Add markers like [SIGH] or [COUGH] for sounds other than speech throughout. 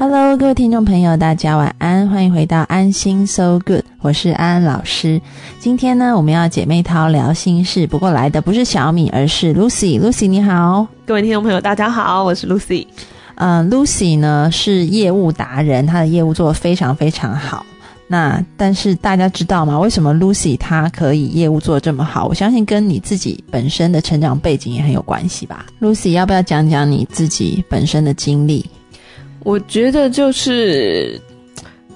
Hello，各位听众朋友，大家晚安，欢迎回到安心 So Good，我是安安老师。今天呢，我们要姐妹淘聊心事，不过来的不是小米，而是 Lucy。Lucy 你好，各位听众朋友，大家好，我是 Lucy。嗯，Lucy 呢是业务达人，她的业务做得非常非常好。那但是大家知道吗？为什么 Lucy 她可以业务做得这么好？我相信跟你自己本身的成长背景也很有关系吧。Lucy 要不要讲讲你自己本身的经历？我觉得就是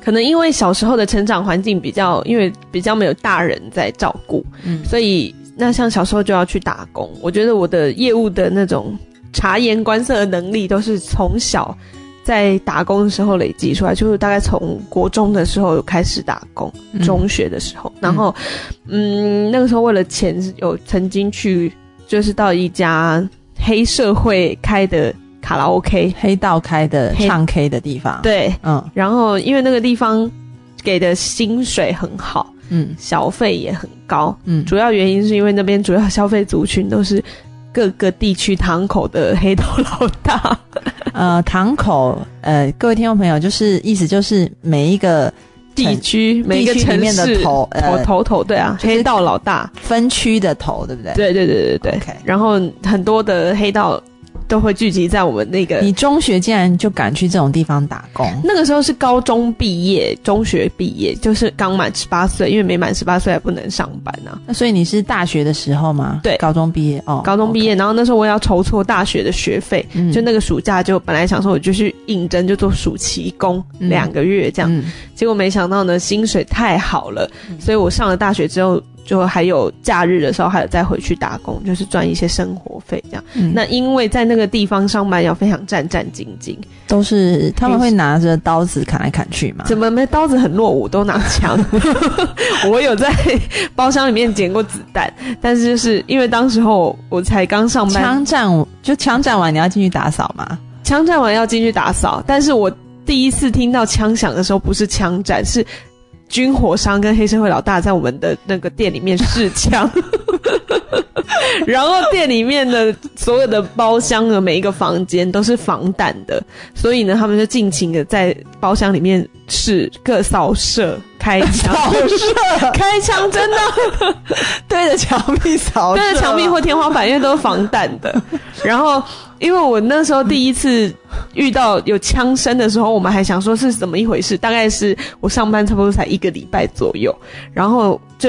可能因为小时候的成长环境比较，因为比较没有大人在照顾，嗯，所以那像小时候就要去打工。我觉得我的业务的那种察言观色的能力都是从小在打工的时候累积出来，就是大概从国中的时候开始打工，中学的时候，然后嗯，那个时候为了钱，有曾经去就是到一家黑社会开的。卡拉 OK 黑道开的唱 K 的地方，对，嗯，然后因为那个地方给的薪水很好，嗯，小费也很高，嗯，主要原因是因为那边主要消费族群都是各个地区堂口的黑道老大，[LAUGHS] 呃，堂口，呃，各位听众朋友，就是意思就是每一个地区每一个城市的头头头头，对啊，黑道老大。分区的头，对不对？对对对对对，然后很多的黑道。都会聚集在我们那个。你中学竟然就敢去这种地方打工？那个时候是高中毕业，中学毕业就是刚满十八岁，因为没满十八岁还不能上班呢。那所以你是大学的时候吗？对，高中毕业哦，高中毕业。然后那时候我要筹措大学的学费，就那个暑假就本来想说我就去应征，就做暑期工两个月这样。结果没想到呢，薪水太好了，所以我上了大学之后。就还有假日的时候，还有再回去打工，就是赚一些生活费这样。那因为在那个地方上班要非常战战兢兢，都是他们会拿着刀子砍来砍去嘛？怎么没刀子很落伍，都拿枪？[LAUGHS] 我有在包厢里面捡过子弹，但是就是因为当时候我才刚上班，枪战就枪战完你要进去打扫吗？枪战完要进去打扫，但是我第一次听到枪响的时候，不是枪战是。军火商跟黑社会老大在我们的那个店里面试枪，[LAUGHS] 然后店里面的所有的包厢的每一个房间都是防弹的，所以呢，他们就尽情的在包厢里面试各扫射。开枪，扫射开枪，真的 [LAUGHS] 对着墙壁扫，对着墙壁或天花板，因为都是防弹的，[LAUGHS] 然后。因为我那时候第一次遇到有枪声的时候，我们还想说是怎么一回事。大概是我上班差不多才一个礼拜左右，然后就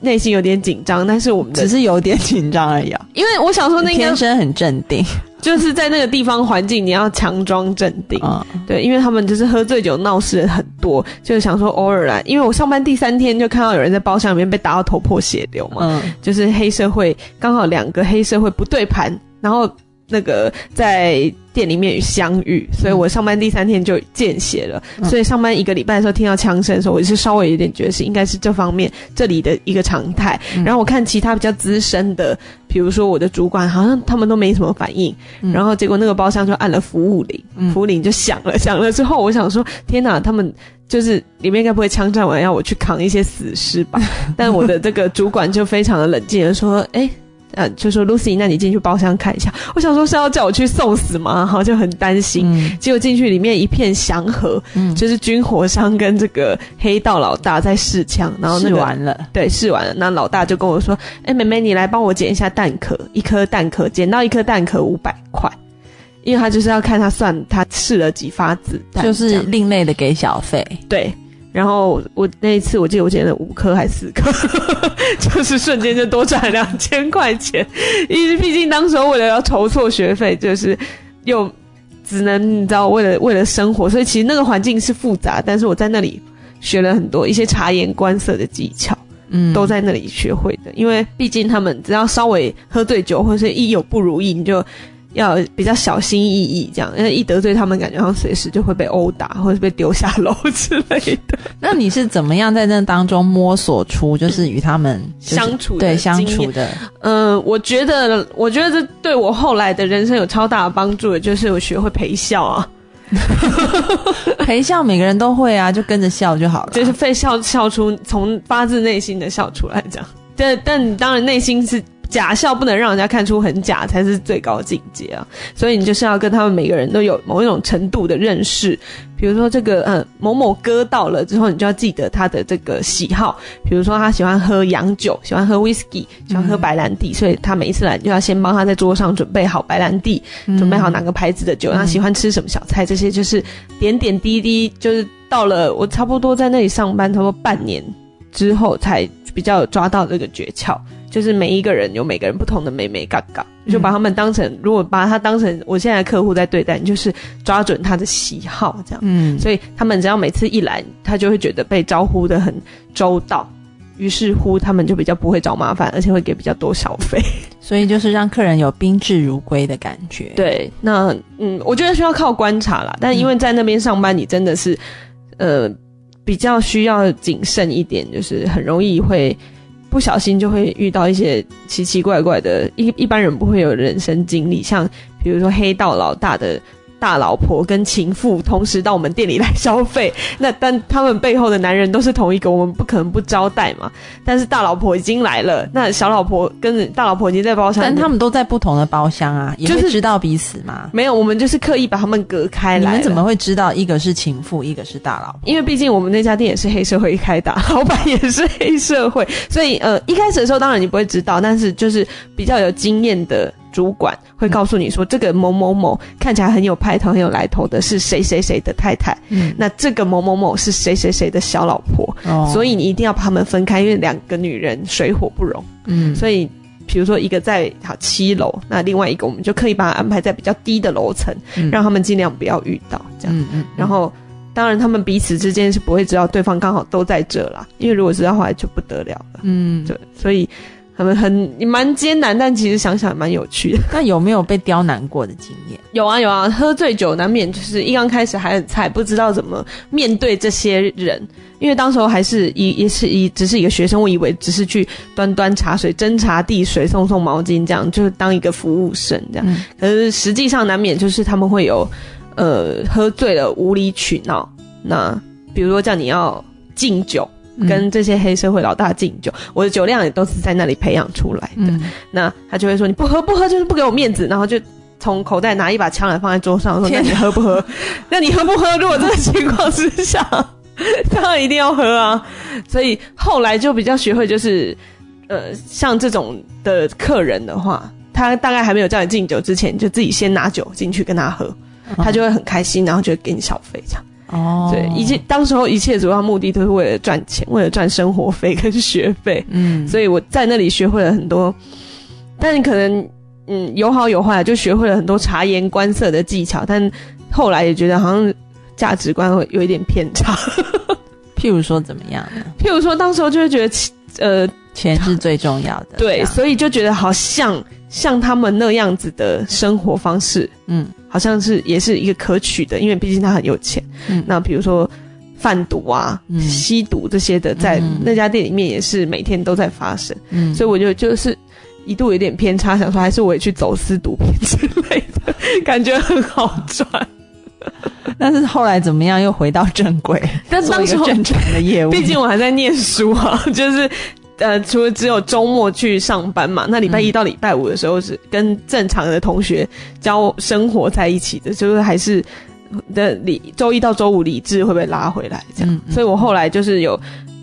内心有点紧张，但是我们只是有点紧张而已。啊因为我想说，那个天生很镇定，就是在那个地方环境，你要强装镇定。对，因为他们就是喝醉酒闹事很多，就是想说偶尔来。因为我上班第三天就看到有人在包厢里面被打到头破血流嘛，就是黑社会刚好两个黑社会不对盘，然后。那个在店里面相遇，所以我上班第三天就见血了。所以上班一个礼拜的时候听到枪声的时候，我是稍微有点觉得是应该是这方面这里的一个常态。然后我看其他比较资深的，比如说我的主管，好像他们都没什么反应。然后结果那个包厢就按了服务铃，服务铃就响了。响了之后，我想说天哪，他们就是里面应该不会枪战完要我去扛一些死尸吧？[LAUGHS] 但我的这个主管就非常的冷静的说：“哎。”呃，就说 Lucy，那你进去包厢看一下。我想说是要叫我去送死吗？然后，就很担心。结果进去里面一片祥和，就是军火商跟这个黑道老大在试枪，然后试完了，对，试完了。那老大就跟我说：“哎，妹妹，你来帮我捡一下弹壳，一颗弹壳，捡到一颗弹壳五百块，因为他就是要看他算他试了几发子弹，就是另类的给小费，对。”然后我那一次，我记得我捡了五颗还是四颗，[LAUGHS] 就是瞬间就多赚两千块钱。因为毕竟当时为了要筹措学费，就是又只能你知道为了为了生活，所以其实那个环境是复杂。但是我在那里学了很多一些察言观色的技巧，嗯，都在那里学会的。因为毕竟他们只要稍微喝醉酒，或者是一有不如意，你就。要比较小心翼翼，这样，因为一得罪他们，感觉好像随时就会被殴打，或者是被丢下楼之类的。那你是怎么样在那当中摸索出，就是与他们相处对相处的？嗯，我觉得，我觉得这对我后来的人生有超大的帮助的，就是我学会陪笑啊。[LAUGHS] [LAUGHS] 陪笑每个人都会啊，就跟着笑就好了，就是会笑笑出从发自内心的笑出来，这样。但但当然内心是。假笑不能让人家看出很假，才是最高境界啊！所以你就是要跟他们每个人都有某一种程度的认识。比如说这个，嗯，某某哥到了之后，你就要记得他的这个喜好。比如说他喜欢喝洋酒，喜欢喝 whisky，喜欢喝白兰地，所以他每一次来就要先帮他在桌上准备好白兰地，准备好哪个牌子的酒，他喜欢吃什么小菜，这些就是点点滴滴。就是到了我差不多在那里上班，差不多半年之后，才比较抓到这个诀窍。就是每一个人有每个人不同的美美嘎嘎，就把他们当成，如果把他当成我现在客户在对待，你就是抓准他的喜好这样。嗯，所以他们只要每次一来，他就会觉得被招呼的很周到，于是乎他们就比较不会找麻烦，而且会给比较多小费。[LAUGHS] 所以就是让客人有宾至如归的感觉。对，那嗯，我觉得需要靠观察啦，但因为在那边上班，你真的是呃比较需要谨慎一点，就是很容易会。不小心就会遇到一些奇奇怪怪的，一一般人不会有人生经历，像比如说黑道老大的。大老婆跟情妇同时到我们店里来消费，那但他们背后的男人都是同一个，我们不可能不招待嘛。但是大老婆已经来了，那小老婆跟大老婆已经在包厢，但他们都在不同的包厢啊，也是知道彼此吗？没有，我们就是刻意把他们隔开来。你们怎么会知道一个是情妇，一个是大老婆？因为毕竟我们那家店也是黑社会开打，老板也是黑社会，所以呃，一开始的时候当然你不会知道，但是就是比较有经验的。主管会告诉你说，这个某某某看起来很有派头、很有来头的，是谁谁谁的太太。嗯，那这个某某某是谁谁谁的小老婆。哦，所以你一定要把他们分开，因为两个女人水火不容。嗯，所以比如说一个在好七楼，那另外一个我们就可以把它安排在比较低的楼层，让他们尽量不要遇到这样。嗯嗯。然后，当然他们彼此之间是不会知道对方刚好都在这啦，因为如果知道的话就不得了了。嗯，对，所以。他们很蛮艰难，但其实想想蛮有趣的。[LAUGHS] 那有没有被刁难过的经验？有啊有啊，喝醉酒难免就是一刚开始还很菜，不知道怎么面对这些人。因为当时候还是一也是一只是一个学生，我以为只是去端端茶水、斟茶递水、送送毛巾这样，就是当一个服务生这样。可是实际上难免就是他们会有呃喝醉了无理取闹。那比如说叫你要敬酒。跟这些黑社会老大敬酒，我的酒量也都是在那里培养出来的。那他就会说：“你不喝不喝，就是不给我面子。”然后就从口袋拿一把枪来放在桌上，说：“那你喝不喝？那你喝不喝？如果这个情况之下，当然一定要喝啊。”所以后来就比较学会，就是呃，像这种的客人的话，他大概还没有叫你敬酒之前，就自己先拿酒进去跟他喝，他就会很开心，然后就给你小费这样。哦，对，一切当时候一切主要目的都是为了赚钱，为了赚生活费跟学费。嗯，所以我在那里学会了很多，但是可能嗯有好有坏，就学会了很多察言观色的技巧。但后来也觉得好像价值观会有一点偏差。[LAUGHS] 譬如说怎么样呢？譬如说，当时候就会觉得呃钱是最重要的，对，所以就觉得好像像他们那样子的生活方式，嗯。好像是也是一个可取的，因为毕竟他很有钱。嗯，那比如说贩毒啊、吸毒这些的，在那家店里面也是每天都在发生。嗯，所以我就就是一度有点偏差，想说还是我也去走私毒品之类的，感觉很好赚。[LAUGHS] 但是后来怎么样？又回到正轨，[LAUGHS] 但当时正常的业务。毕竟我还在念书啊，就是。呃，除了只有周末去上班嘛，那礼拜一到礼拜五的时候是跟正常的同学交生活在一起的，就是还是的理周一到周五理智会被拉回来这样，所以我后来就是有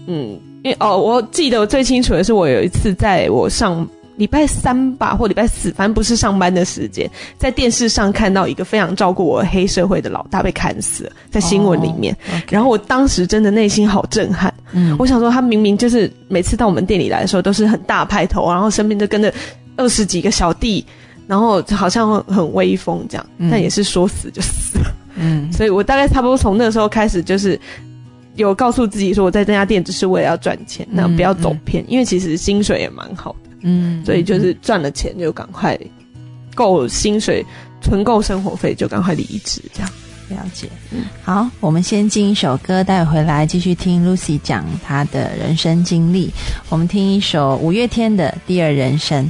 嗯，因为哦，我记得我最清楚的是我有一次在我上。礼拜三吧，或礼拜四，反正不是上班的时间，在电视上看到一个非常照顾我黑社会的老大被砍死了，在新闻里面。然后我当时真的内心好震撼。嗯，我想说他明明就是每次到我们店里来的时候都是很大派头，然后身边就跟着二十几个小弟，然后好像很威风这样，但也是说死就死了。嗯，[LAUGHS] 所以我大概差不多从那个时候开始，就是有告诉自己说，我在这家店只是为了要赚钱，那不要走偏，因为其实薪水也蛮好的。嗯，所以就是赚了钱就赶快够薪水，存够生活费就赶快离职，这样了解。嗯，好，我们先进一首歌带回来，继续听 Lucy 讲她的人生经历。我们听一首五月天的《第二人生》。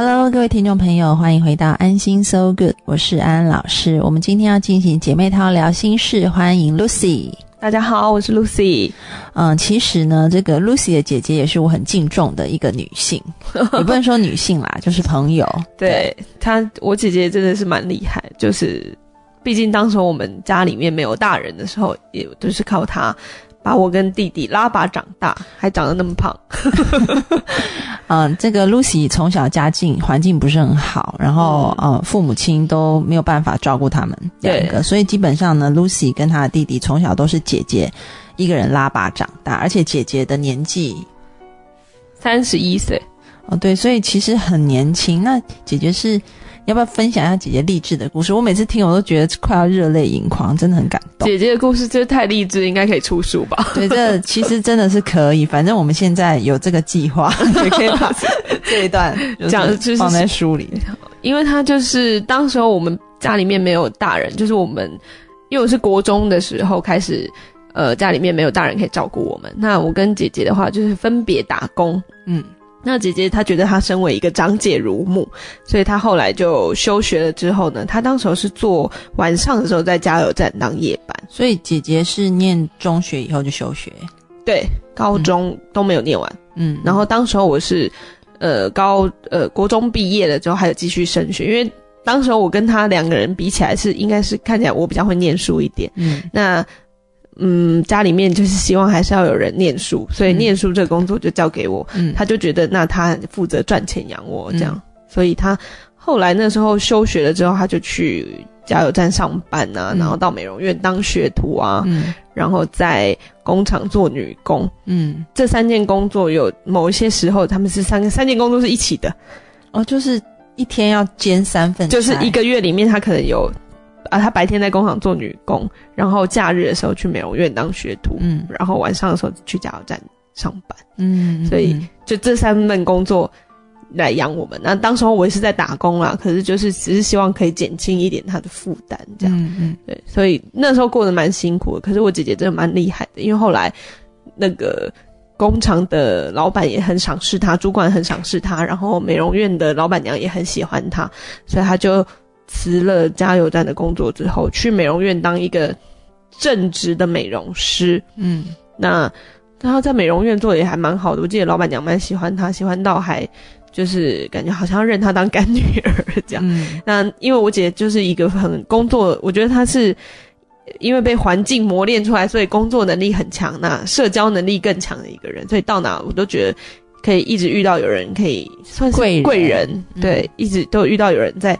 Hello，各位听众朋友，欢迎回到安心 So Good，我是安安老师。我们今天要进行姐妹淘聊心事，欢迎 Lucy。大家好，我是 Lucy。嗯，其实呢，这个 Lucy 的姐姐也是我很敬重的一个女性，[LAUGHS] 也不能说女性啦，就是朋友。对她，我姐姐真的是蛮厉害，就是毕竟当时我们家里面没有大人的时候，也都是靠她把我跟弟弟拉拔长大，还长得那么胖。嗯，[LAUGHS] 这个 Lucy 从小家境环境不是很好，然后呃父母亲都没有办法照顾他们两个，所以基本上呢，Lucy 跟她的弟弟从小都是姐姐一个人拉拔长大，而且姐姐的年纪三十一岁哦，对，所以其实很年轻。那姐姐是要不要分享一下姐姐励志的故事？我每次听我都觉得快要热泪盈眶，真的很感动。姐姐的故事就是太励志，应该可以出书吧？对，这 [LAUGHS] 其实真的是可以。反正我们现在有这个计划，[LAUGHS] 也可以把这一段讲就是放在书里。因为他就是当时候我们家里面没有大人，就是我们因为我是国中的时候开始，呃，家里面没有大人可以照顾我们。那我跟姐姐的话就是分别打工，嗯。那姐姐她觉得她身为一个长姐如母，所以她后来就休学了。之后呢，她当时候是做晚上的时候在加油站当夜班。所以姐姐是念中学以后就休学，对，高中都没有念完。嗯，然后当时候我是呃高呃国中毕业了之后还有继续升学，因为当时候我跟她两个人比起来是应该是看起来我比较会念书一点。嗯，那嗯，家里面就是希望还是要有人念书，所以念书这个工作就交给我。嗯。他就觉得那他负责赚钱养我这样，嗯。所以他后来那时候休学了之后，他就去加油站上班啊，嗯。然后到美容院当学徒啊，嗯。然后在工厂做女工。嗯，这三件工作有某一些时候他们是三个三件工作是一起的，哦，就是一天要兼三份，就是一个月里面他可能有啊，他白天在工厂做女工，然后假日的时候去美容院当学徒，嗯，然后晚上的时候去加油站上班，嗯，所以就这三份工作。来养我们，那当时候我也是在打工啦，可是就是只是希望可以减轻一点他的负担，这样，嗯嗯，对，所以那时候过得蛮辛苦的。可是我姐姐真的蛮厉害的，因为后来那个工厂的老板也很赏识他，主管很赏识他，然后美容院的老板娘也很喜欢他，所以他就辞了加油站的工作之后，去美容院当一个正职的美容师。嗯，那然后在美容院做的也还蛮好的，我记得老板娘蛮喜欢他，喜欢到还。就是感觉好像要认他当干女儿这样。那因为我姐就是一个很工作，我觉得她是因为被环境磨练出来，所以工作能力很强，那社交能力更强的一个人。所以到哪我都觉得可以一直遇到有人可以算是贵人，对，一直都遇到有人在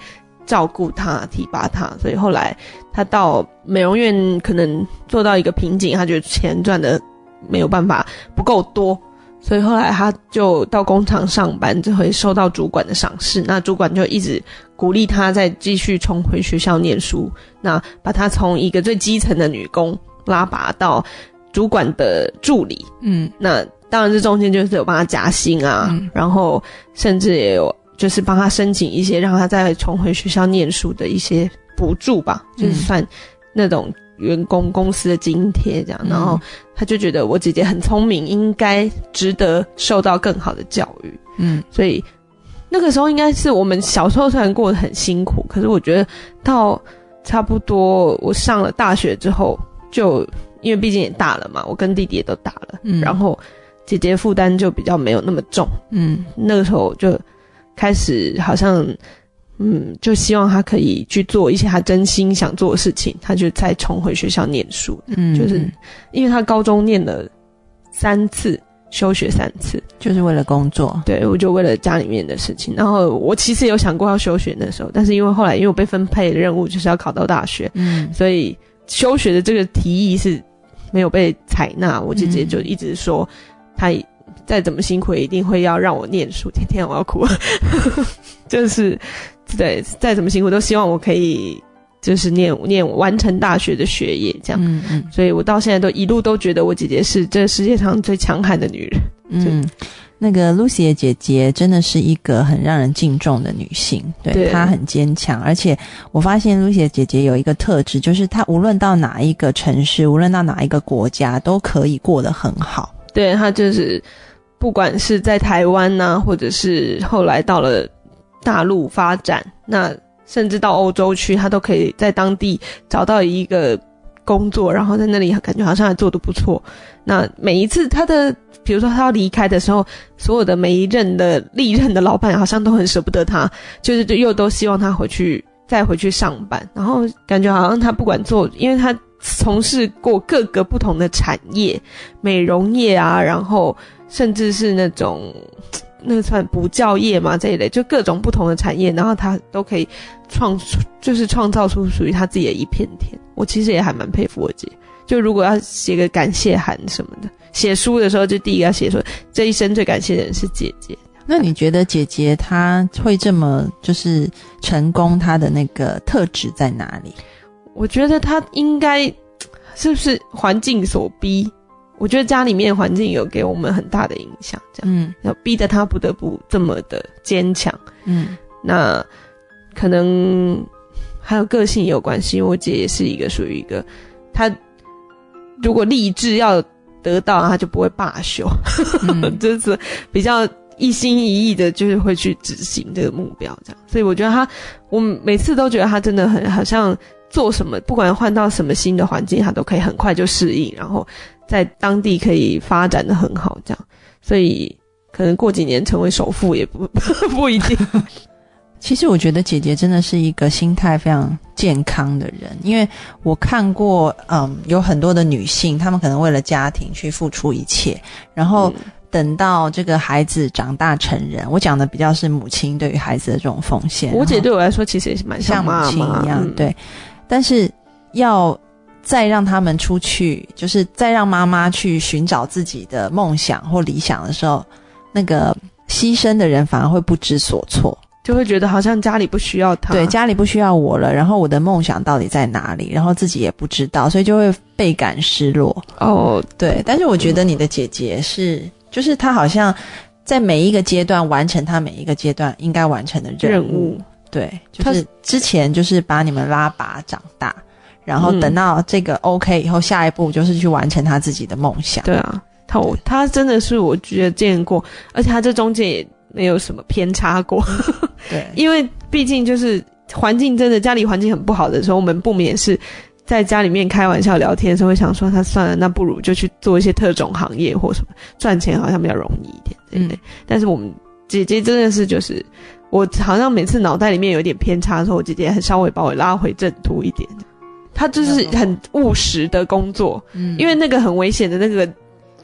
照顾他、提拔他。所以后来他到美容院可能做到一个瓶颈，他觉得钱赚的没有办法不够多。所以后来他就到工厂上班，就会受到主管的赏识。那主管就一直鼓励他再继续重回学校念书。那把他从一个最基层的女工拉拔到主管的助理。嗯，那当然这中间就是有帮他加薪啊，然后甚至也有就是帮他申请一些让他再重回学校念书的一些补助吧，就是算那种。员工公司的津贴这样，然后他就觉得我姐姐很聪明，应该值得受到更好的教育。嗯，所以那个时候应该是我们小时候虽然过得很辛苦，可是我觉得到差不多我上了大学之后，就因为毕竟也大了嘛，我跟弟弟也都大了，然后姐姐负担就比较没有那么重。嗯，那个时候就开始好像。嗯，就希望他可以去做一些他真心想做的事情，他就再重回学校念书。嗯，就是因为他高中念了三次，休学三次，就是为了工作。对，我就为了家里面的事情。然后我其实有想过要休学那时候，但是因为后来因为我被分配的任务就是要考到大学，嗯，所以休学的这个提议是没有被采纳。我姐姐就一直说，她再怎么辛苦，也一定会要让我念书。天天我要哭，[LAUGHS] 就是。对，再怎么辛苦都希望我可以就是念念完成大学的学业，这样。嗯嗯。所以我到现在都一路都觉得我姐姐是这世界上最强悍的女人。嗯，那个 Lucy 的姐姐真的是一个很让人敬重的女性，对她很坚强。而且我发现 Lucy 的姐姐有一个特质，就是她无论到哪一个城市，无论到哪一个国家，都可以过得很好。对她就是不管是在台湾呐，或者是后来到了。大陆发展，那甚至到欧洲去，他都可以在当地找到一个工作，然后在那里感觉好像还做的不错。那每一次他的，比如说他要离开的时候，所有的每一任的历任的老板好像都很舍不得他，就是又都希望他回去再回去上班。然后感觉好像他不管做，因为他从事过各个不同的产业，美容业啊，然后甚至是那种。[TSK] 那算补教业嘛这一类，就各种不同的产业，然后他都可以创，就是创造出属于他自己的一片天。我其实也还蛮佩服我姐，就如果要写个感谢函什么的，写书的时候就第一个要写说这一生最感谢的人是姐姐。那你觉得姐姐她会这么就是成功，她的那个特质在哪里？我觉得他应该是不是环境所逼？我觉得家里面环境有给我们很大的影响，这样，嗯，要逼得他不得不这么的坚强，嗯，那可能还有个性也有关系。因为我姐也是一个属于一个，她如果立志要得到，她就不会罢休，[LAUGHS] 就是比较一心一意的，就是会去执行这个目标，这样。所以我觉得她，我每次都觉得她真的很好像做什么，不管换到什么新的环境，他都可以很快就适应，然后。在当地可以发展的很好，这样，所以可能过几年成为首富也不 [LAUGHS] 不一定。其实我觉得姐姐真的是一个心态非常健康的人，因为我看过，嗯，有很多的女性，她们可能为了家庭去付出一切，然后等到这个孩子长大成人，我讲的比较是母亲对于孩子的这种奉献。我姐对我来说其实也是蛮像母亲一样，对，但是要。再让他们出去，就是再让妈妈去寻找自己的梦想或理想的时候，那个牺牲的人反而会不知所措。就会觉得好像家里不需要他，对，家里不需要我了，然后我的梦想到底在哪里？然后自己也不知道，所以就会倍感失落。哦，对，但是我觉得你的姐姐是，就是她好像在每一个阶段完成她每一个阶段应该完成的任务。对，就是之前就是把你们拉拔长大，然后等到这个 OK 以后，下一步就是去完成他自己的梦想。对啊，他他真的是我觉得见过，而且他这中间也。没有什么偏差过，对，[LAUGHS] 因为毕竟就是环境真的家里环境很不好的时候，我们不免是在家里面开玩笑聊天的时候会想说，他算了，那不如就去做一些特种行业或什么，赚钱好像比较容易一点，对不对？但是我们姐姐真的是就是我好像每次脑袋里面有点偏差的时候，我姐姐很稍微把我拉回正途一点，她就是很务实的工作，嗯，因为那个很危险的那个。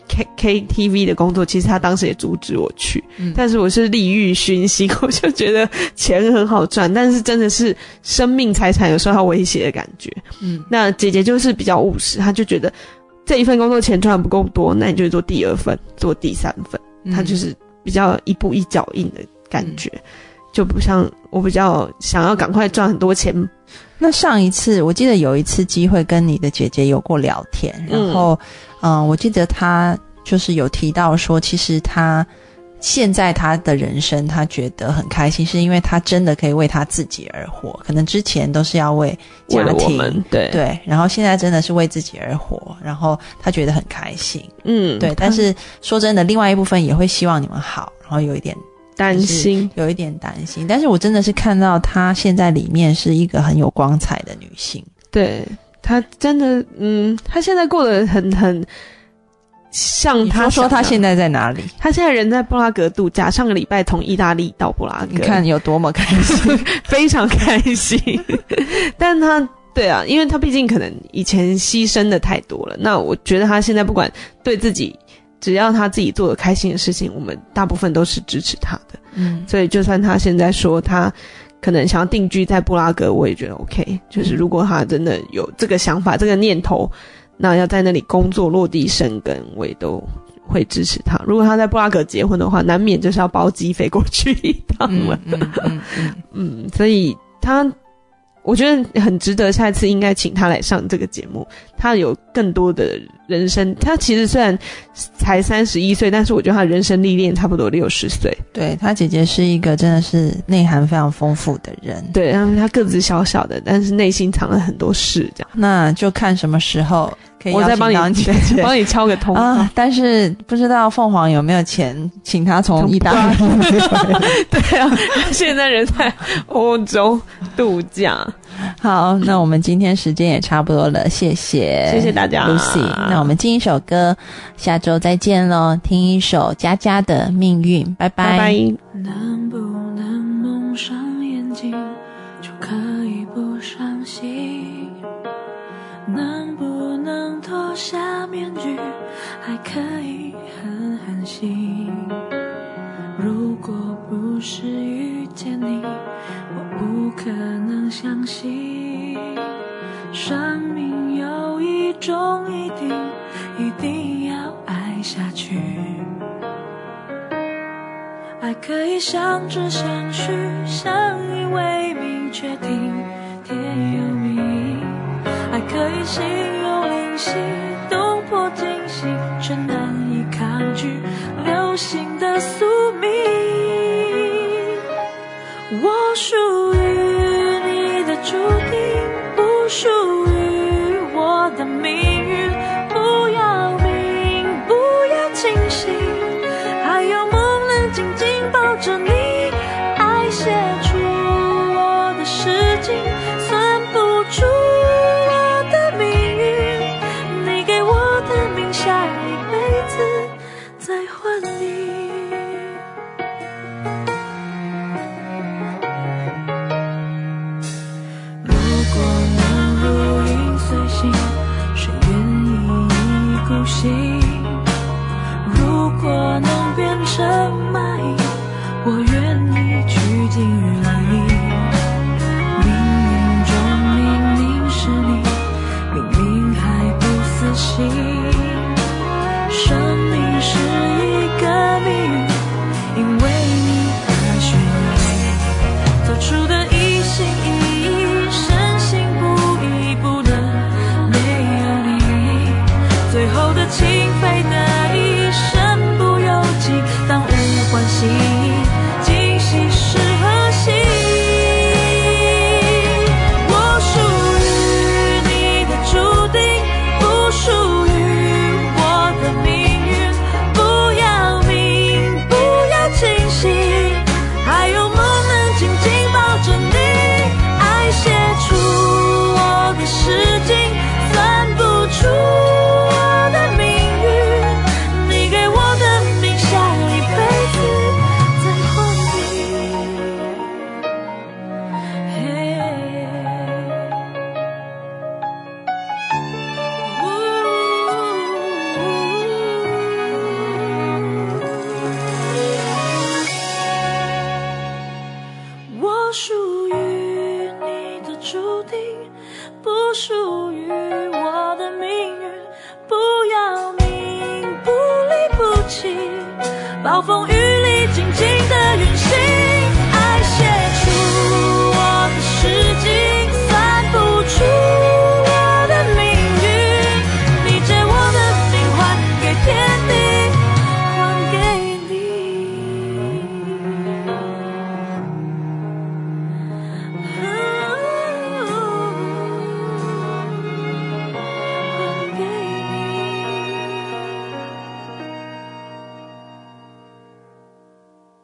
K K T V 的工作，其实她当时也阻止我去，但是我是利欲熏心，[LAUGHS] 我就觉得钱很好赚，但是真的是生命财产有受到威胁的感觉。嗯，那姐姐就是比较务实，她就觉得这一份工作钱赚的不够多，那你就做第二份，做第三份，她就是比较一步一脚印的感觉，就不像我比较想要赶快赚很多钱。那上一次我记得有一次机会跟你的姐姐有过聊天，然后。嗯，我记得她就是有提到说，其实他现在他的人生，他觉得很开心，是因为他真的可以为他自己而活。可能之前都是要为家庭，对对，然后现在真的是为自己而活，然后他觉得很开心。嗯，对。但是说真的，另外一部分也会希望你们好，然后有一点担心，有一点担心。但是我真的是看到他现在里面是一个很有光彩的女性。对。他真的，嗯，他现在过得很很像他说他现在在哪里？他现在人在布拉格度假，上个礼拜从意大利到布拉格，你看有多么开心，[LAUGHS] 非常开心。但他对啊，因为他毕竟可能以前牺牲的太多了。那我觉得他现在不管对自己，只要他自己做的开心的事情，我们大部分都是支持他的。嗯，所以就算他现在说他。可能想要定居在布拉格，我也觉得 OK。就是如果他真的有这个想法、这个念头，那要在那里工作、落地生根，我也都会支持他。如果他在布拉格结婚的话，难免就是要包机飞过去一趟了。嗯，所以他。我觉得很值得，下一次应该请他来上这个节目。他有更多的人生，他其实虽然才三十一岁，但是我觉得他人生历练差不多六十岁。对他姐姐是一个真的是内涵非常丰富的人。对，然后他个子小小的，但是内心藏了很多事，这样。那就看什么时候。我再帮你 [LAUGHS] 帮你敲个通啊！但是不知道凤凰有没有钱请他从意大利？[LAUGHS] 对啊，现在人在欧洲度假。好，那我们今天时间也差不多了，谢谢，谢谢大家，Lucy。那我们进一首歌，下周再见喽！听一首佳佳的命运，拜拜。能不能蒙上眼睛就可以不伤心？能不能？脱下面具，还可以很狠心。如果不是遇见你，我不可能相信，生命有一种一定，一定要爱下去。爱可以相知相许，相依为命，确定心有灵犀。动魄惊心，却难以抗拒流星的宿命。我属于你的注定，不属